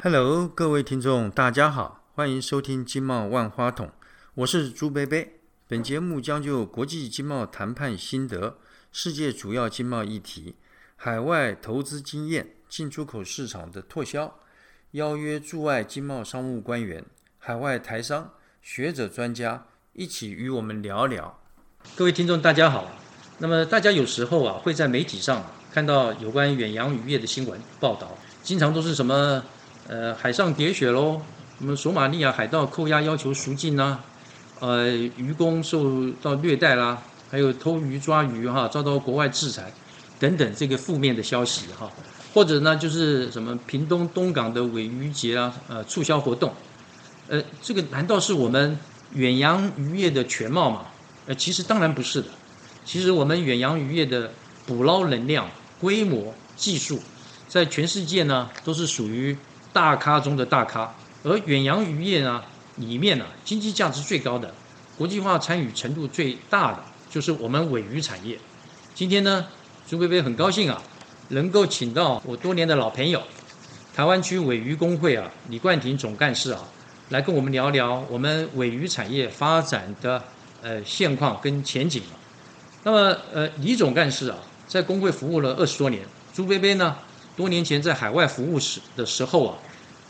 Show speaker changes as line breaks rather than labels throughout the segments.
Hello，各位听众，大家好，欢迎收听经贸万花筒，我是朱贝贝。本节目将就国际经贸谈判心得、世界主要经贸议题、海外投资经验、进出口市场的拓销，邀约驻外经贸商务官员、海外台商、学者专家一起与我们聊聊。各位听众，大家好。那么大家有时候啊会在媒体上看到有关远洋渔业的新闻报道，经常都是什么？呃，海上喋血喽，什么索马利亚海盗扣押要求赎金呐，呃，渔工受到虐待啦，还有偷鱼抓鱼哈，遭到国外制裁。等等这个负面的消息哈，或者呢就是什么屏东东港的尾鱼节啊，呃，促销活动，呃，这个难道是我们远洋渔业的全貌吗？呃，其实当然不是的，其实我们远洋渔业的捕捞能量、规模、技术，在全世界呢都是属于。大咖中的大咖，而远洋渔业呢，里面呢，经济价值最高的，国际化参与程度最大的，就是我们尾鱼产业。今天呢，朱贝贝很高兴啊，能够请到我多年的老朋友，台湾区尾鱼工会啊，李冠廷总干事啊，来跟我们聊聊我们尾鱼产业发展的呃现况跟前景那么呃，李总干事啊，在工会服务了二十多年，朱贝贝呢？多年前在海外服务时的时候啊，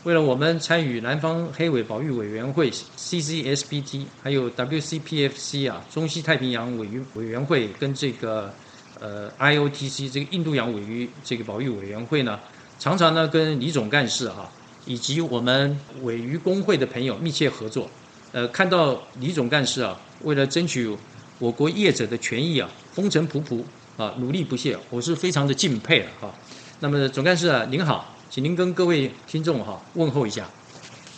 为了我们参与南方黑尾保育委员会 （CCSBT） 还有 WCPFC 啊，中西太平洋尾鱼委员会跟这个呃 IOTC 这个印度洋尾鱼这个保育委员会呢，常常呢跟李总干事哈以及我们尾鱼工会的朋友密切合作。呃，看到李总干事啊，为了争取我国业者的权益啊，风尘仆仆啊，努力不懈，我是非常的敬佩了哈。那么总干事啊，您好，请您跟各位听众哈问候一下。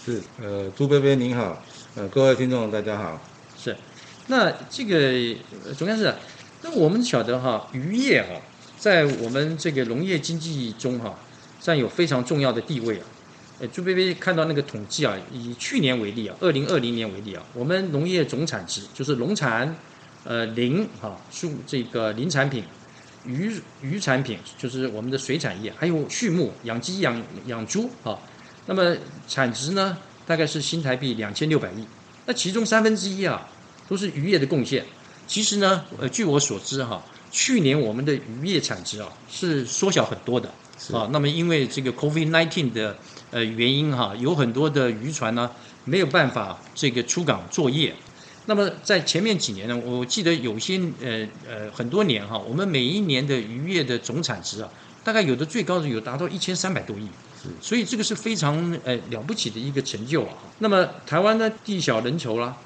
是，呃，朱贝贝您好，呃，各位听众大家好。
是，那这个总干事，那我们晓得哈，渔业哈，在我们这个农业经济中哈，占有非常重要的地位啊。呃，朱贝贝看到那个统计啊，以去年为例啊，二零二零年为例啊，我们农业总产值就是农产，呃，林哈，数这个林产品。鱼鱼产品就是我们的水产业，还有畜牧养鸡养养猪啊。那么产值呢，大概是新台币两千六百亿。那其中三分之一啊，都是渔业的贡献。其实呢，呃，据我所知哈，去年我们的渔业产值啊是缩小很多的啊。那么因为这个 COVID-19 的呃原因哈，有很多的渔船呢没有办法这个出港作业。那么在前面几年呢，我记得有些呃呃很多年哈，我们每一年的渔业的总产值啊，大概有的最高的有达到一千三百多亿，所以这个是非常呃了不起的一个成就啊。那么台湾呢地小人稠啦，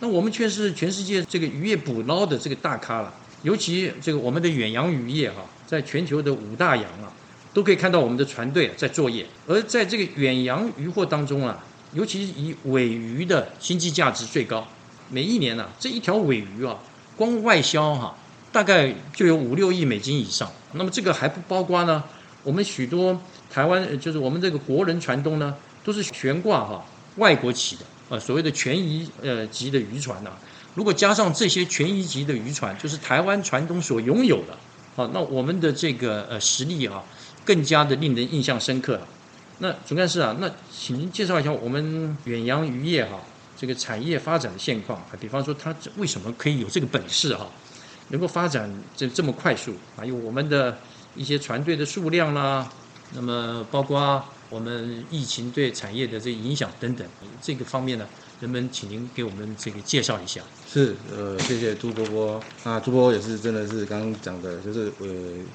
那我们却是全世界这个渔业捕捞的这个大咖了，尤其这个我们的远洋渔业哈，在全球的五大洋啊，都可以看到我们的船队在作业，而在这个远洋渔获当中啊，尤其以尾鱼的经济价值最高。每一年呢，这一条尾鱼啊，光外销哈，大概就有五六亿美金以上。那么这个还不包括呢，我们许多台湾就是我们这个国人船东呢，都是悬挂哈外国旗的，呃，所谓的权益呃级的渔船呐。如果加上这些权益级的渔船，就是台湾船东所拥有的，好，那我们的这个呃实力啊，更加的令人印象深刻了。那总干事啊，那请您介绍一下我们远洋渔业哈。这个产业发展的现况啊，比方说它为什么可以有这个本事哈，能够发展这这么快速？还有我们的一些船队的数量啦，那么包括我们疫情对产业的这影响等等，这个方面呢，能不能请您给我们这个介绍一下？
是，呃，谢谢朱波波。那朱波波也是真的是刚刚讲的，就是呃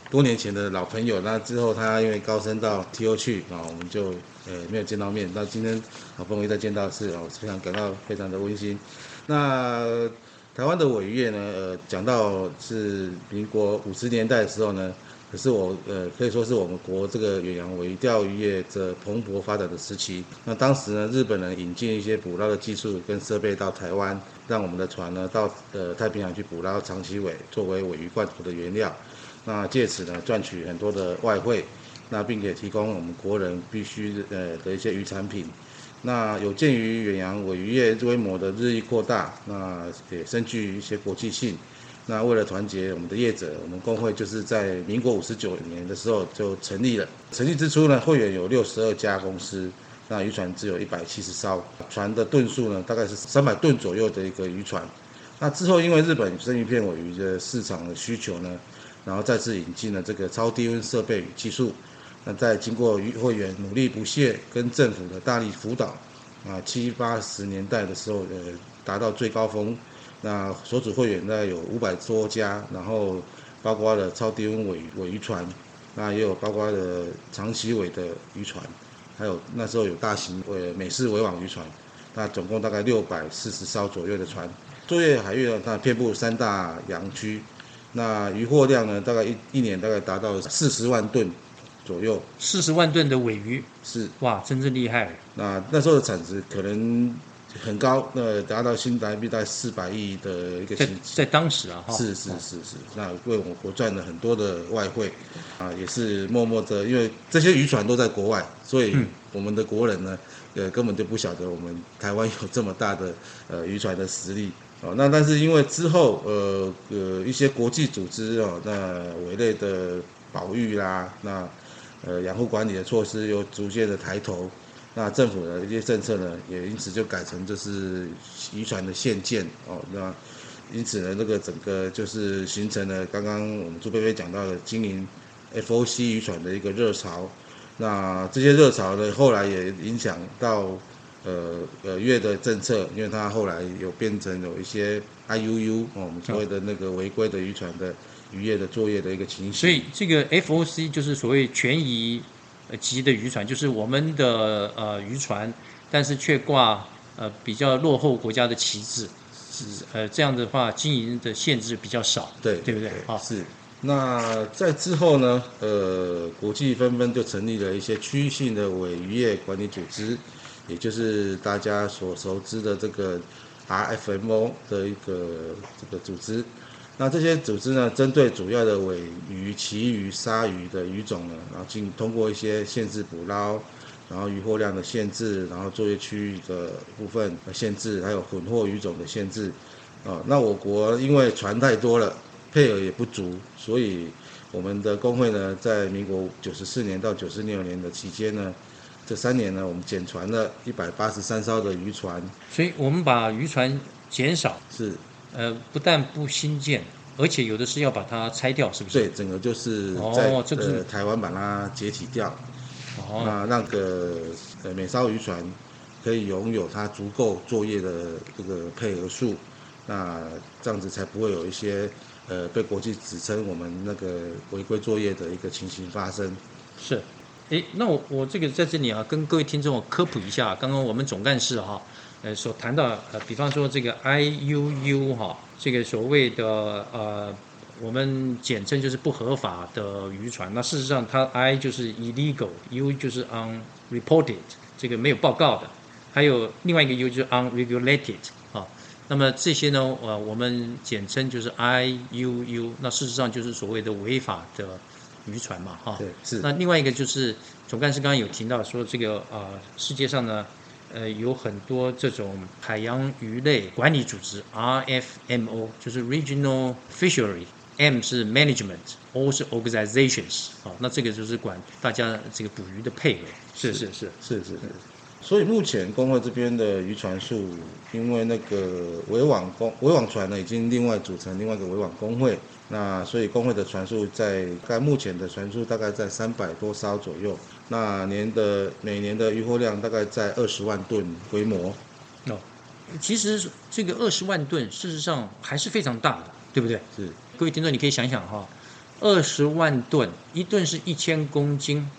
多年前的老朋友。那之后他因为高升到 T.O 去啊，我们就呃没有见到面。那今天好不容易再见到是，我非常感到非常的温馨。那台湾的尾业呢，呃，讲到是民国五十年代的时候呢。可是我呃可以说是我们国这个远洋尾钓鱼业这蓬勃发展的时期。那当时呢，日本人引进一些捕捞的技术跟设备到台湾，让我们的船呢到呃太平洋去捕捞长鳍尾，作为尾鱼罐头的原料。那借此呢赚取很多的外汇，那并且提供我们国人必须呃的一些鱼产品。那有鉴于远洋尾鱼业规模的日益扩大，那也深具一些国际性。那为了团结我们的业者，我们工会就是在民国五十九年的时候就成立了。成立之初呢，会员有六十二家公司，那渔船只有一百七十艘，船的吨数呢大概是三百吨左右的一个渔船。那之后因为日本生鱼片尾鱼的市场的需求呢，然后再次引进了这个超低温设备与技术。那在经过渔会员努力不懈跟政府的大力辅导，啊七八十年代的时候，呃达到最高峰。那所属会员呢有五百多家，然后包括了超低温尾尾渔船，那也有包括了长鳍尾的渔船，还有那时候有大型呃美式围网渔船，那总共大概六百四十艘左右的船。作业海域呢，它遍布三大洋区，那渔获量呢，大概一一年大概达到四十万吨左右。
四十万吨的尾鱼，
是
哇，真正厉害。
那那时候的产值可能很高，那达到新台币大概四百亿的一个
在
情
在当时啊，哈，
是是是。是，那为我国赚了很多的外汇，啊，也是默默的，因为这些渔船都在国外，所以
嗯。
我们的国人呢，呃，根本就不晓得我们台湾有这么大的呃渔船的实力。哦，那但是因为之后呃呃一些国际组织哦，那委类的保育啦，那呃养护管理的措施又逐渐的抬头，那政府的一些政策呢，也因此就改成就是渔船的限建哦，那因此呢，那个整个就是形成了刚刚我们朱贝贝讲到的经营 FOC 渔船的一个热潮。那这些热潮呢，后来也影响到呃呃月的政策，因为它后来有变成有一些 IUU 哦，我们所谓的那个违规的渔船的渔业的作业的一个情形。
所以这个 FOC 就是所谓权益级的渔船，就是我们的呃渔船，但是却挂呃比较落后国家的旗帜，是呃这样的话经营的限制比较少，
对
对不对？好，
是。那在之后呢？呃，国际纷纷就成立了一些区域性的尾渔业管理组织，也就是大家所熟知的这个 RFMO 的一个这个组织。那这些组织呢，针对主要的尾鱼、旗鱼、鲨鱼的鱼种呢，然后进通过一些限制捕捞，然后渔获量的限制，然后作业区域的部分的限制，还有混货鱼种的限制。啊，那我国因为船太多了。配额也不足，所以我们的工会呢，在民国九十四年到九十六年的期间呢，这三年呢，我们减船了一百八十三艘的渔船，
所以我们把渔船减少，
是
呃，不但不新建，而且有的是要把它拆掉，是不是？
对，整个就是
哦
在、
这个是
呃台湾把它解体掉，
哦，
那让个呃美艘渔船可以拥有它足够作业的这个配额数，那这样子才不会有一些。呃，被国际指称我们那个违规作业的一个情形发生。
是，诶，那我我这个在这里啊，跟各位听众科普一下，刚刚我们总干事哈、呃，所谈到呃，比方说这个 IUU 哈、这个所谓的呃，我们简称就是不合法的渔船。那事实上，它 I 就是 illegal，U 就是 unreported，这个没有报告的。还有另外一个 U 就是 unregulated 啊。那么这些呢，呃，我们简称就是 IUU。那事实上就是所谓的违法的渔船嘛，哈。
对，是。
那另外一个就是总干事刚刚有提到说，这个呃世界上呢，呃有很多这种海洋鱼类管理组织 RFMO，就是 Regional Fishery，M 是 Management，O 是 Organizations，啊，那这个就是管大家这个捕鱼的配额。是是是
是是是。所以目前工会这边的渔船数，因为那个围网工围网船呢，已经另外组成另外一个围网工会，那所以工会的船数在该目前的船数大概在三百多艘左右，那年的每年的渔获量大概在二十万吨规模。
哦，其实这个二十万吨，事实上还是非常大的，对不对？
是。
各位听众，你可以想想哈，二十万吨，一吨是一千公斤。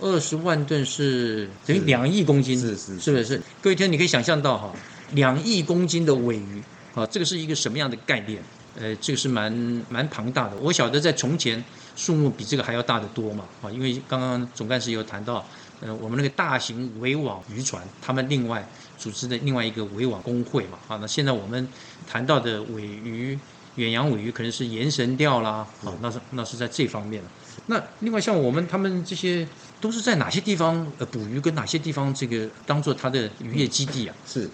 二十万吨是等于两亿公斤，
是是
是不是？各位听众，你可以想象到哈，两亿公斤的尾鱼啊，这个是一个什么样的概念？呃，这个是蛮蛮庞大的。我晓得在从前数目比这个还要大得多嘛啊，因为刚刚总干事有谈到，呃，我们那个大型围网渔船，他们另外组织的另外一个围网工会嘛啊，那现在我们谈到的尾鱼。远洋尾鱼可能是延神钓啦，啊，那是那是在这方面了。那另外像我们他们这些都是在哪些地方呃捕鱼，跟哪些地方这个当做它的渔业基地啊？
是，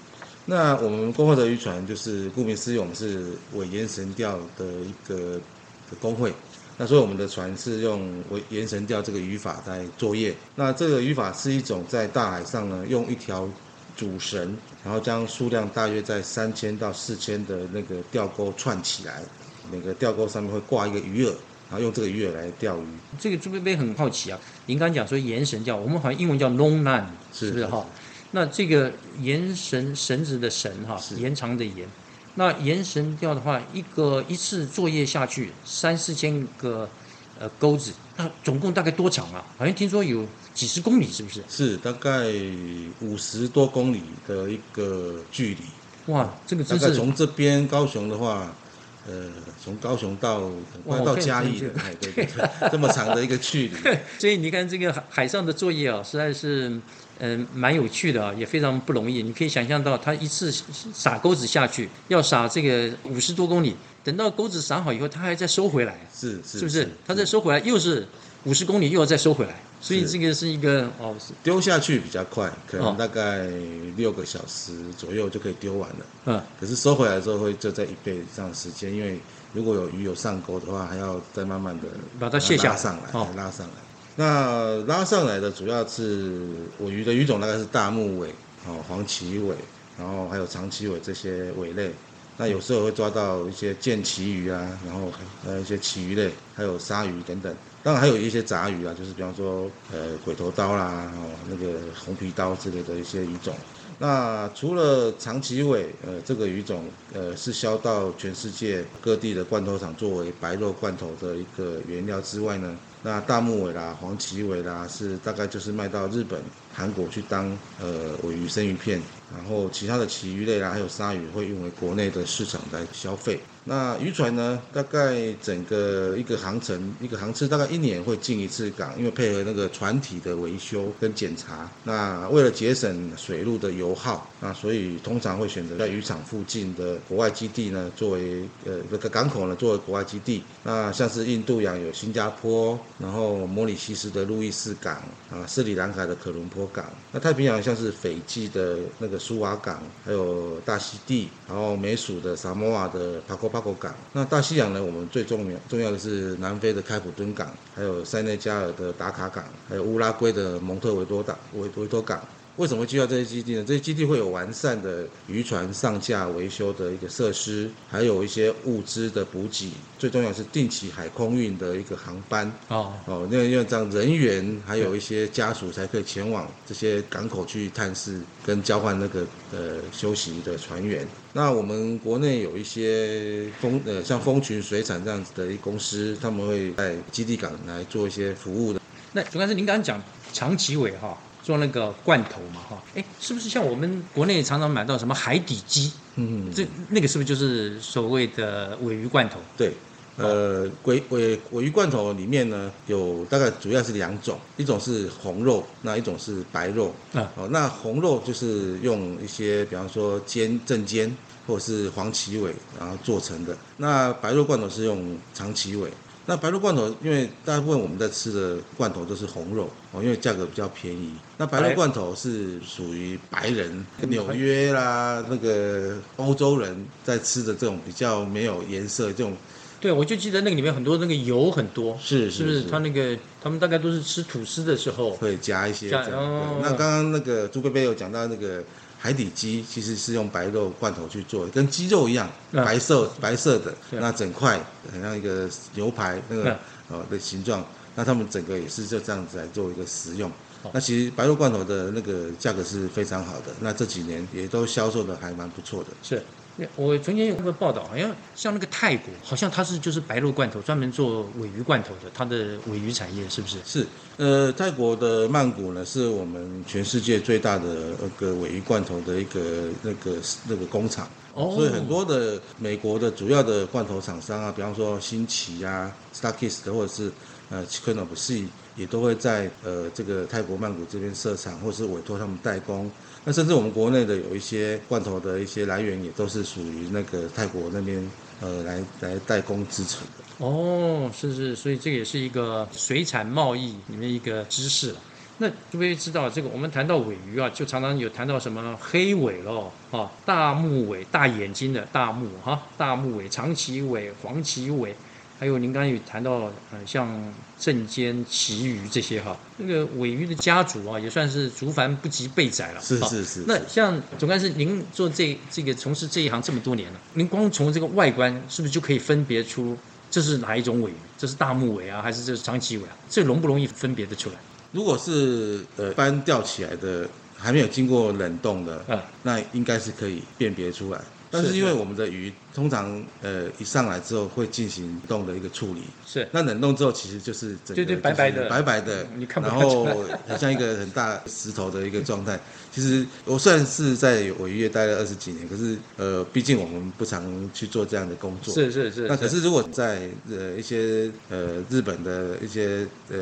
那我们工会的渔船就是顾名思义，我们是尾延神钓的一个的工会。那所以我们的船是用为延神钓这个渔法在作业。那这个渔法是一种在大海上呢，用一条主绳，然后将数量大约在三千到四千的那个钓钩串起来，每个钓钩上面会挂一个鱼饵，然后用这个鱼饵来钓鱼。
这个朱贝贝很好奇啊，您刚讲说延绳钓，我们好像英文叫 long line，
是
是不是哈？那这个延绳绳子的绳哈，
是
延长的延。那延绳钓的话，一个一次作业下去三四千个呃钩子，那总共大概多长啊？好像听说有几十公里，是不是？
是大概五十多公里的一个距离。
哇，这个
大概
真是
从这边高雄的话，呃，从高雄到很快到嘉义的，哎，对对对，这么长的一个距离。
所以你看这个海海上的作业啊，实在是嗯、蛮有趣的啊，也非常不容易。你可以想象到，他一次撒钩子下去要撒这个五十多公里，等到钩子撒好以后，他还再收回来，
是是
是不是？他再收回来又是五十公里，又要再收回来，所以这个是一个哦，
丢下去比较快，可
哦
能大概六个小时左右就可以丢完了。
嗯，
可是收回来之后会就在一倍以上的时间，因为如果有鱼有上钩的话，还要再慢慢的
把它卸下
上来，
哦
拉上来。那拉上来的主要是我鱼的鱼种大概是大目尾、哦黄鳍尾，然后还有长鳍尾这些尾类。那有时候会抓到一些剑鳍鱼啊，然后呃一些鳍鱼类，还有鲨鱼等等。当然还有一些杂鱼啊，就是比方说呃鬼头刀啦，哦那个红皮刀之类的一些鱼种。那除了长鳍尾，呃，这个鱼种，呃，是销到全世界各地的罐头厂作为白肉罐头的一个原料之外呢，那大木尾啦、黄鳍尾啦，是大概就是卖到日本、韩国去当呃尾鱼生鱼片，然后其他的旗鱼类啦，还有鲨鱼会用为国内的市场来消费。那渔船呢，大概整个一个航程，一个航次大概一年会进一次港，因为配合那个船体的维修跟检查。那为了节省水路的油耗，那所以通常会选择在渔场附近的国外基地呢，作为呃这个港口呢作为国外基地。那像是印度洋有新加坡，然后摩里西斯的路易斯港啊，斯里兰卡的可伦坡港。那太平洋像是斐济的那个苏瓦港，还有大溪地，然后美属的萨摩亚的帕科帕科港。那大西洋呢，我们最重要重要的是南非的开普敦港，还有塞内加尔的达卡港，还有乌拉圭的蒙特维多港维维多港。为什么会聚焦这些基地呢？这些基地会有完善的渔船上架维修的一个设施，还有一些物资的补给，最重要是定期海空运的一个航班。
哦，
哦，那因为这样人员还有一些家属才可以前往这些港口去探视跟交换那个呃休息的船员。那我们国内有一些风呃像风群水产这样子的一公司，他们会在基地港来做一些服务的。
那主要是您刚刚讲长崎尾哈，做那个罐头嘛哈，哎，是不是像我们国内常常买到什么海底鸡？
嗯，
这那个是不是就是所谓的尾鱼罐头？
对。呃，尾尾尾鱼罐头里面呢，有大概主要是两种，一种是红肉，那一种是白肉。
啊
哦，那红肉就是用一些，比方说尖正尖或者是黄鳍尾，然后做成的。那白肉罐头是用长鳍尾。那白肉罐头，因为大部分我们在吃的罐头都是红肉哦，因为价格比较便宜。那白肉罐头是属于白人、纽约啦那个欧洲人在吃的这种比较没有颜色这种，
对，我就记得那个里面很多那个油很多，
是
是不是？它那个他们大概都是吃吐司的时候，
会加一些这样。
加哦
那刚刚那个朱贝贝有讲到那个海底鸡，其实是用白肉罐头去做的，跟鸡肉一样，
嗯
白色白色的，
对
那整块很像一个牛排那个
嗯
哦的形状。那他们整个也是就这样子来做一个食用
好。
那其实白肉罐头的那个价格是非常好的，那这几年也都销售的还蛮不错的。
是。我曾经有个报道，好像像那个泰国，好像它是就是白肉罐头，专门做尾鱼罐头的，它的尾鱼产业是不是？
是，呃，泰国的曼谷呢，是我们全世界最大的那个尾鱼罐头的一个那个那个工厂。
哦
所以很多的美国的主要的罐头厂商啊，比方说新奇啊、Starkist 或者是呃 Chicken of Sea，也都会在呃这个泰国曼谷这边设厂，或是委托他们代工。那甚至我们国内的有一些罐头的一些来源，也都是属于那个泰国那边呃来来代工制成的。
哦，是是，所以这也是一个水产贸易里面一个知识了。那诸位知道这个，我们谈到尾鱼啊，就常常有谈到什么黑尾喽，啊，大目尾、大眼睛的大目哈，大目尾、长鳍尾、黄鳍尾，还有您刚刚有谈到，呃，像正间、旗鱼这些哈，那个尾鱼的家族啊，也算是竹繁不及备载了。好
是是是。
那像总干事，您做这这个从事这一行这么多年了，您光从这个外观是不是就可以分别出这是哪一种尾鱼？这是大目尾啊，还是这是长鳍尾啊？这容不容易分别的出来？
如果是呃一般钓起来的，还没有经过冷冻的，
嗯，
那应该是可以辨别出来。但是因为我们的鱼通常呃一上来之后会进行冻的一个处理，
是。
那冷冻之后其实就是整个
白白的。
白白的，
你看不
然后 很像一个很大石头的一个状态。其实我虽然是在尾鱼业待了二十几年，可是呃，毕竟我们不常去做这样的工作。
是是是。
那可是如果在呃一些呃日本的一些呃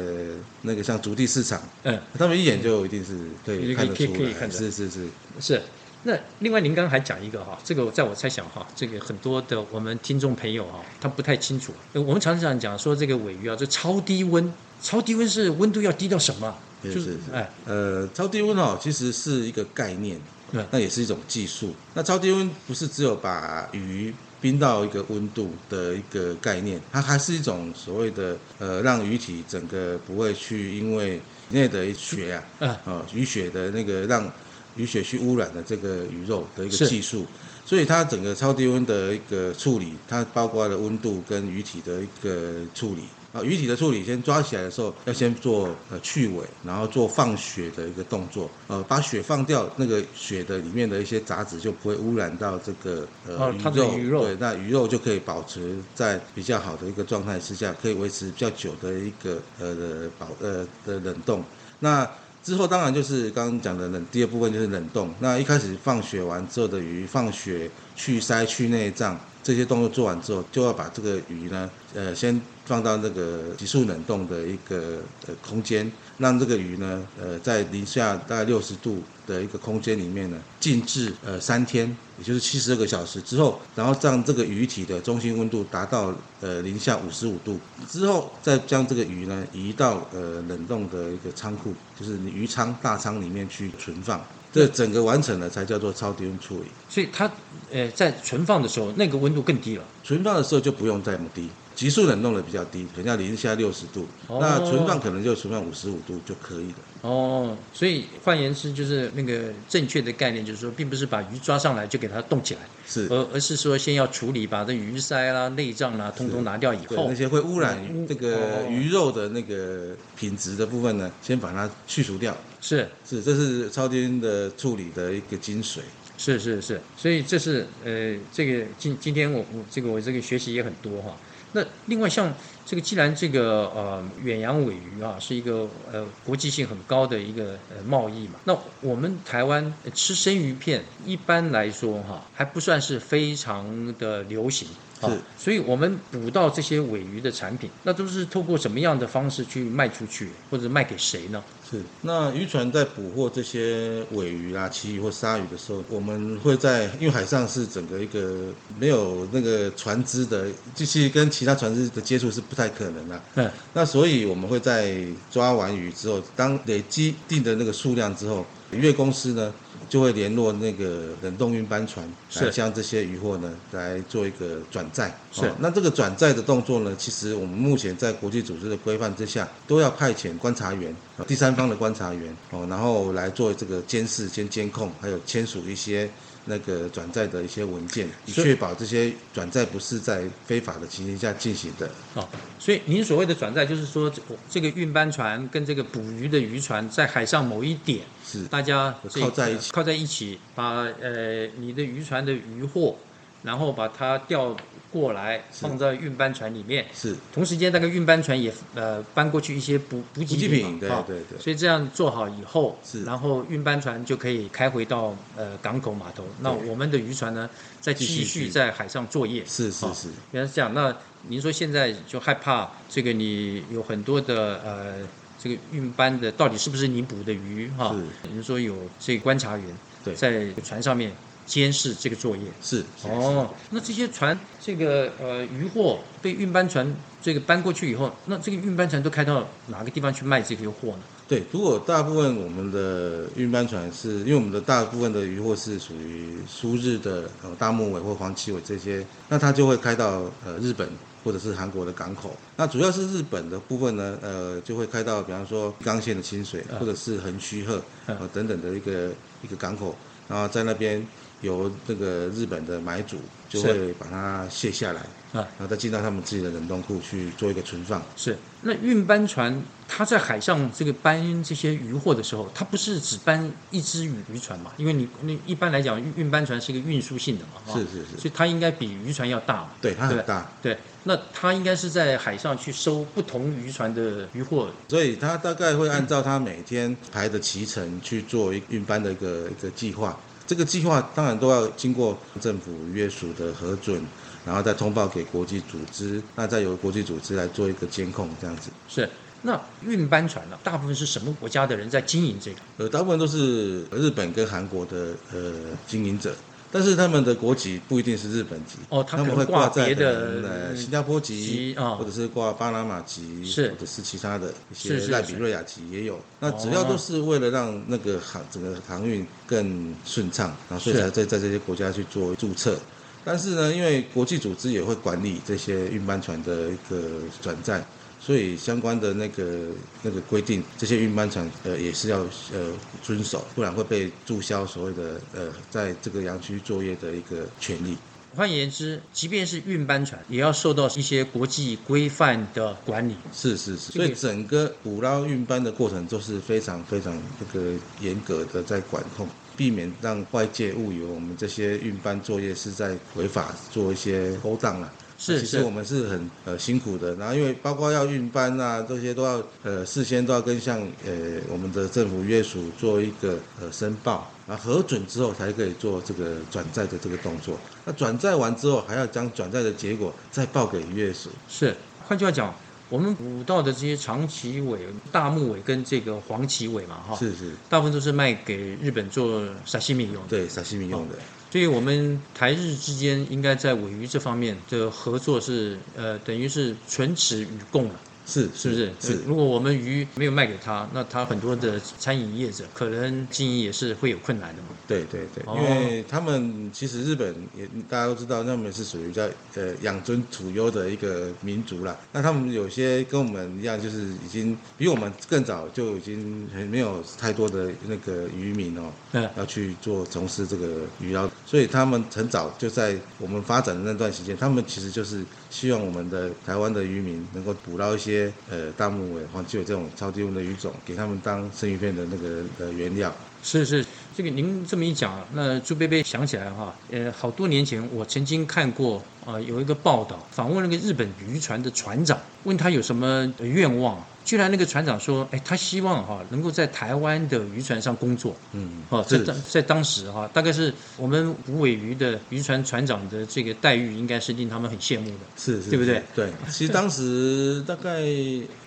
那个像竹地市场，
嗯。
他们一眼就一定是对看得出来，是是是，
是。那另外，您刚刚还讲一个哈，这个在我猜想哈，这个很多的我们听众朋友哈，他不太清楚。呃我们常常讲说这个尾鱼啊，就超低温，超低温是温度要低到什么啊？就是哎，
呃，超低温哦，其实是一个概念，
对
那也是一种技术。那超低温不是只有把鱼冰到一个温度的一个概念，它还是一种所谓的呃，让鱼体整个不会去因为体内的血啊，
嗯
啊、鱼血的那个让鱼血去污染的这个鱼肉的一个技术。所以它整个超低温的一个处理，它包括了温度跟鱼体的一个处理。啊，鱼体的处理先抓起来的时候，要先做呃去尾，然后做放血的一个动作。呃，把血放掉，那个血的里面的一些杂质就不会污染到这个呃、
鱼肉
对，那鱼肉就可以保持在比较好的一个状态之下，可以维持比较久的一个呃的保呃的冷冻。那之后当然就是刚刚讲的冷，第二部分就是冷冻。那一开始放血完之后的鱼，放血、去鳃、去内脏这些动作做完之后，就要把这个鱼呢，呃，先放到那个急速冷冻的一个呃空间，让这个鱼呢，呃，在零下大概六十度的一个空间里面呢，静置呃三天，也就是七十二个小时之后，然后让这个鱼体的中心温度达到呃零下五十五度之后，再将这个鱼呢移到呃冷冻的一个仓库，就是你鱼仓大仓里面去存放。这整个完成了才叫做超低温处理。
所以它呃在存放的时候，那个温度更低了。
存放的时候就不用再那么低，急速冷冻的比较低，可能要零下六十度。
哦
那存放可能就存放五十五度就可以了。
哦，所以换言之，就是那个正确的概念，就是说，并不是把鱼抓上来就给它冻起来，
是，
而而是说先要处理，把这鱼鳃啦、内脏啦，通通拿掉以后
对那，些会污染
嗯
这个
哦
鱼肉的那个品质的部分呢，先把它去除掉。
是
是，这是超低温的处理的一个精髓。
是是是，所以这是呃，这个今今天我我这个我这个学习也很多哈。那另外像这个，既然这个呃远洋尾鱼啊是一个呃国际性很高的一个呃贸易嘛，那我们台湾吃生鱼片一般来说哈还不算是非常的流行。啊
是，
所以我们捕到这些尾鱼的产品，那都是透过什么样的方式去卖出去，或者卖给谁呢？
是，那渔船在捕获这些尾鱼啊、旗鱼或鲨鱼的时候，我们会在，因为海上是整个一个没有那个船只的，其实跟其他船只的接触是不太可能的。
嗯，
那所以我们会在抓完鱼之后，当累积定的那个数量之后，渔业公司呢就会联络那个冷冻运搬船，
是
来将这些渔获呢来做一个转载。
是
哦那这个转载的动作呢，其实我们目前在国际组织的规范之下，都要派遣观察员，呃第三方的观察员哦，然后来做这个监视、监监控，还有签署一些那个转债的一些文件，以
是
确保这些转债不是在非法的情形下进行的。
哦，所以您所谓的转债，就是说这这个运班船跟这个捕鱼的渔船在海上某一点，
是
大家
靠在一起
靠在一起，把呃你的渔船的渔获，然后把它调过来放在运搬船里面，
是。
同时间那个运搬船也呃搬过去一些补补给品，
品，对
啊
对对。
所以这样做好以后，
是。
然后运搬船就可以开回到呃港口码头。那我们的渔船呢，再继
续
在海上作业。
是是是，
原来是这样。那您说现在就害怕这个，你有很多的呃，这个运搬的到底是不是你捕的鱼？哈？
是。
您说有这个观察员
对。
在船上面监视这个作业。
是是
哦，那这些船，这个呃渔货被运搬船这个搬过去以后，那这个运搬船都开到哪个地方去卖这些货呢？
对，如果大部分我们的运搬船是因为我们的大部分的渔货是属于苏日的呃大木尾或黄鳍尾这些，那它就会开到呃日本或者是韩国的港口。那主要是日本的部分呢，呃，就会开到比方说冈县的清水
嗯
或者是横须贺
嗯
呃等等的一个一个港口，然后在那边由这个日本的买主就会把它卸下来，
啊
然后再进到他们自己的冷冻库去做一个存放。
是，那运搬船它在海上这个搬这些渔货的时候，它不是只搬一只渔渔船嘛？因为你你一般来讲，运运搬船是一个运输性的嘛，哈
是是是，
所以它应该比渔船要大嘛。
对，它很大。
对，那它应该是在海上去收不同渔船的渔货。
所以它大概会按照它每天排的骑程去做一运搬的一个一个计划。这个计划当然都要经过政府约束的核准，然后再通报给国际组织，那再由国际组织来做一个监控，这样子。
是，那运班船呢、大部分是什么国家的人在经营这个？
呃，大部分都是日本跟韩国的呃经营者，但是他们的国籍不一定是日本籍，
哦，他
他们会挂在
别的
呃新加坡籍或者是挂巴拿马籍，
是。
或者是其他的一些赖比瑞亚籍也有。那主要都是为了让那个航整个航运更顺畅，然后所以才在在这些国家去做注册。但是呢，因为国际组织也会管理这些运搬船的一个转载，所以相关的那个那个规定，这些运搬船呃也是要呃遵守，不然会被注销所谓的呃在这个洋区作业的一个权利。
换言之，即便是运搬船，也要受到一些国际规范的管理。
是是是，所以整个捕捞运搬的过程都是非常非常这个严格的在管控，避免让外界误以为我们这些运搬作业是在违法做一些勾当啊。
是是
其实我们是很呃辛苦的，然后因为包括要运搬啊，这些都要呃事先都要跟向呃我们的政府约署做一个呃申报，然后核准之后才可以做这个转载的这个动作。那转载完之后，还要将转载的结果再报给约署。
是，换句话讲，我们捕到的这些长鳍尾、大木尾跟这个黄鳍尾嘛，哈，
是是，
大部分都是卖给日本做沙西米用的。
对沙西米用的。
所以我们台日之间应该在尾鱼这方面的合作是，呃，等于是唇齿与共了。
是
是不是？
是
如果我们鱼没有卖给他，那他很多的餐饮业者可能经营也是会有困难的嘛。
对对对，
哦
因为他们其实日本也大家都知道，他们是属于在呃养尊处优的一个民族啦。那他们有些跟我们一样，就是已经比我们更早就已经很没有太多的那个渔民哦，
嗯，
要去做从事这个渔捞，所以他们很早就在我们发展的那段时间，他们其实就是希望我们的台湾的渔民能够捕捞一些呃大木尾、黄鳍尾这种超低温的鱼种，给他们当生鱼片的那个呃原料。
是是，这个您这么一讲，那朱贝贝想起来哈，呃，好多年前我曾经看过啊、有一个报道，访问那个日本渔船的船长，问他有什么愿望，居然那个船长说，哎，他希望哈、能够在台湾的渔船上工作。
嗯，
哦，在当在当时哈、大概是我们无尾鱼的渔船船长的这个待遇，应该是令他们很羡慕的。
是是，
对不对？
对，其实当时大概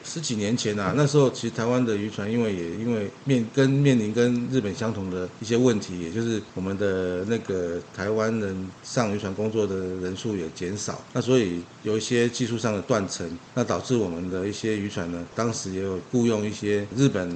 十几年前啊，那时候其实台湾的渔船因为也因为面跟面临跟日本相同的一些问题，也就是我们的那个台湾人上渔船工作的人数也减少，那所以有一些技术上的断层，那导致我们的一些渔船呢，当时也有雇佣一些日本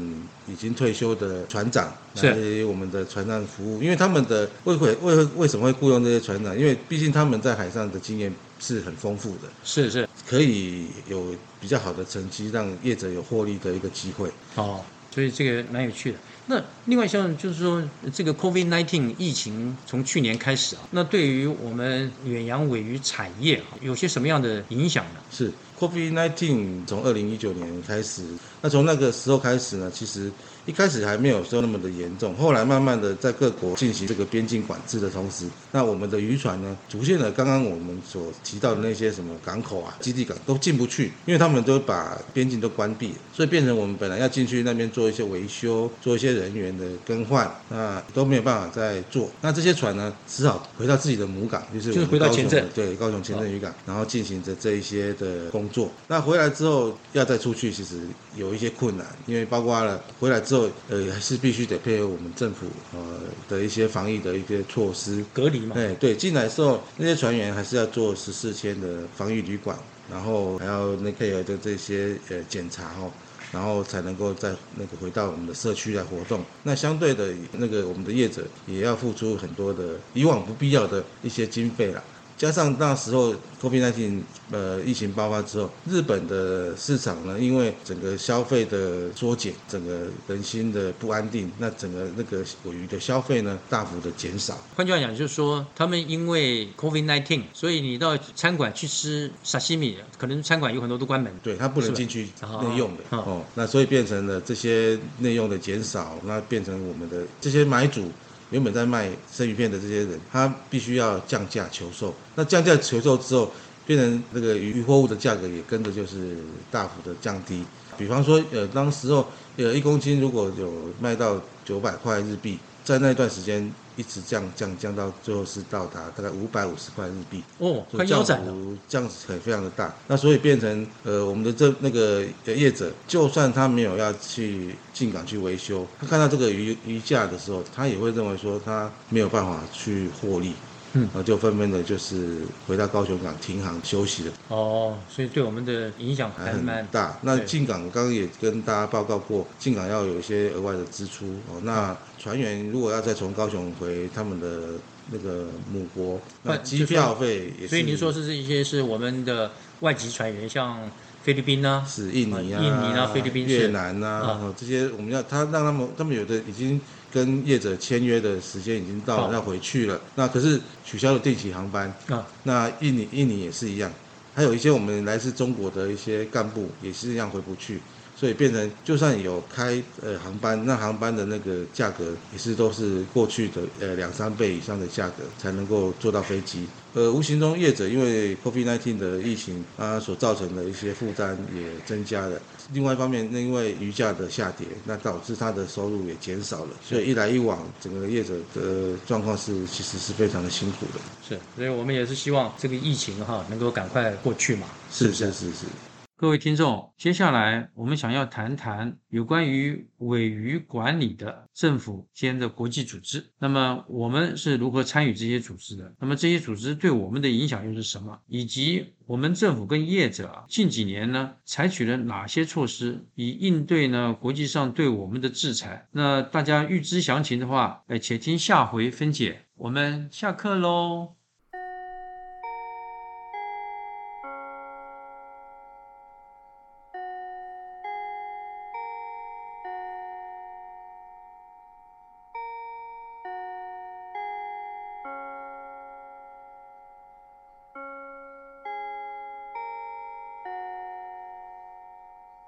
已经退休的船长
是
来我们的船上服务，因为他们的为会为为什么会雇佣这些船长？因为毕竟他们在海上的经验是很丰富的。
是是，
可以有比较好的成绩，让业者有获利的一个机会。
哦，所以这个蛮有趣的。那另外像就是说，这个 COVID-19 疫情从去年开始啊，那对于我们远洋尾鱼产业啊，有些什么样的影响呢？
是 COVID-19 从二零一九年开始，那从那个时候开始呢，其实一开始还没有说那么的严重，后来慢慢的在各国进行这个边境管制的同时，那我们的渔船呢，逐渐的刚刚我们所提到的那些什么港口啊、基地港都进不去，因为他们都把边境都关闭了，所以变成我们本来要进去那边做一些维修、做一些人员的更换，那都没有办法再做。那这些船呢，只好回到自己的母港，就是
就是回到前镇
对高雄前镇渔港，然后进行着这一些的工作。那回来之后要再出去，其实有一些困难，因为包括了回来之后。之后，呃，还是必须得配合我们政府呃的一些防疫的一些措施。
隔离嘛，
哎，对，进来的时候那些船员还是要做十四天的防疫旅馆，然后还要那配合的这些呃检查哦，然后才能够再那个回到我们的社区来活动。那相对的，那个我们的业者也要付出很多的以往不必要的一些经费啦。加上那时候 COVID-19 呃疫情爆发之后，日本的市场呢，因为整个消费的缩减，整个人心的不安定，那整个那个尾鱼的消费呢大幅的减少。
换句话讲，就是说他们因为 COVID-19，所以你到餐馆去吃沙西米，可能餐馆有很多都关门。
对，他不能进去
啊
内用的
啊
哦，那所以变成了这些内用的减少，那变成我们的这些买主原本在卖生鱼片的这些人，他必须要降价求售。那降价求售之后，变成那个鱼货物的价格也跟着就是大幅的降低。比方说，呃，当时候呃一公斤如果有卖到九百块日币，在那段时间一直降降降到最后是到达大概五百五十块日币。
哦，快腰斩了。
幅降很非常的大，那所以变成呃我们的这那个呃业者，就算他没有要去进港去维修，他看到这个鱼鱼价的时候，他也会认为说他没有办法去获利，
嗯
然后就纷纷的就是回到高雄港停航休息了，
哦，所以对我们的影响
还
蛮
大。那进港刚刚也跟大家报告过，进港要有一些额外的支出哦。那船员如果要再从高雄回他们的那个母国，那机票费也是。
所以您说是这些是我们的外籍船员，像菲律宾呢、
是印尼啊、
印尼啊菲律宾
越南呐、
啊
哦这些我们要他让他们，他们有的已经跟业者签约的时间已经到了，要回去了。那可是取消了定期航班，
啊，
那印尼印尼也是一样，还有一些我们来自中国的一些干部也是一样回不去。所以变成，就算有开呃航班，那航班的那个价格也是都是过去的呃两三倍以上的价格才能够坐到飞机。呃，无形中业者因为 COVID-19 的疫情，它所造成的一些负担也增加了。另外一方面，那因为鱼价的下跌，那导致他的收入也减少了，所以一来一往，整个业者的状况是其实是非常的辛苦的。
是，所以我们也是希望这个疫情哈能够赶快过去嘛。
是
是
是是。
各位听众，接下来我们想要谈谈有关于尾鱼管理的政府间的国际组织。那么我们是如何参与这些组织的？那么这些组织对我们的影响又是什么？以及我们政府跟业者，近几年呢采取了哪些措施，以应对呢国际上对我们的制裁？那大家欲知详情的话，哎，且听下回分解。我们下课喽。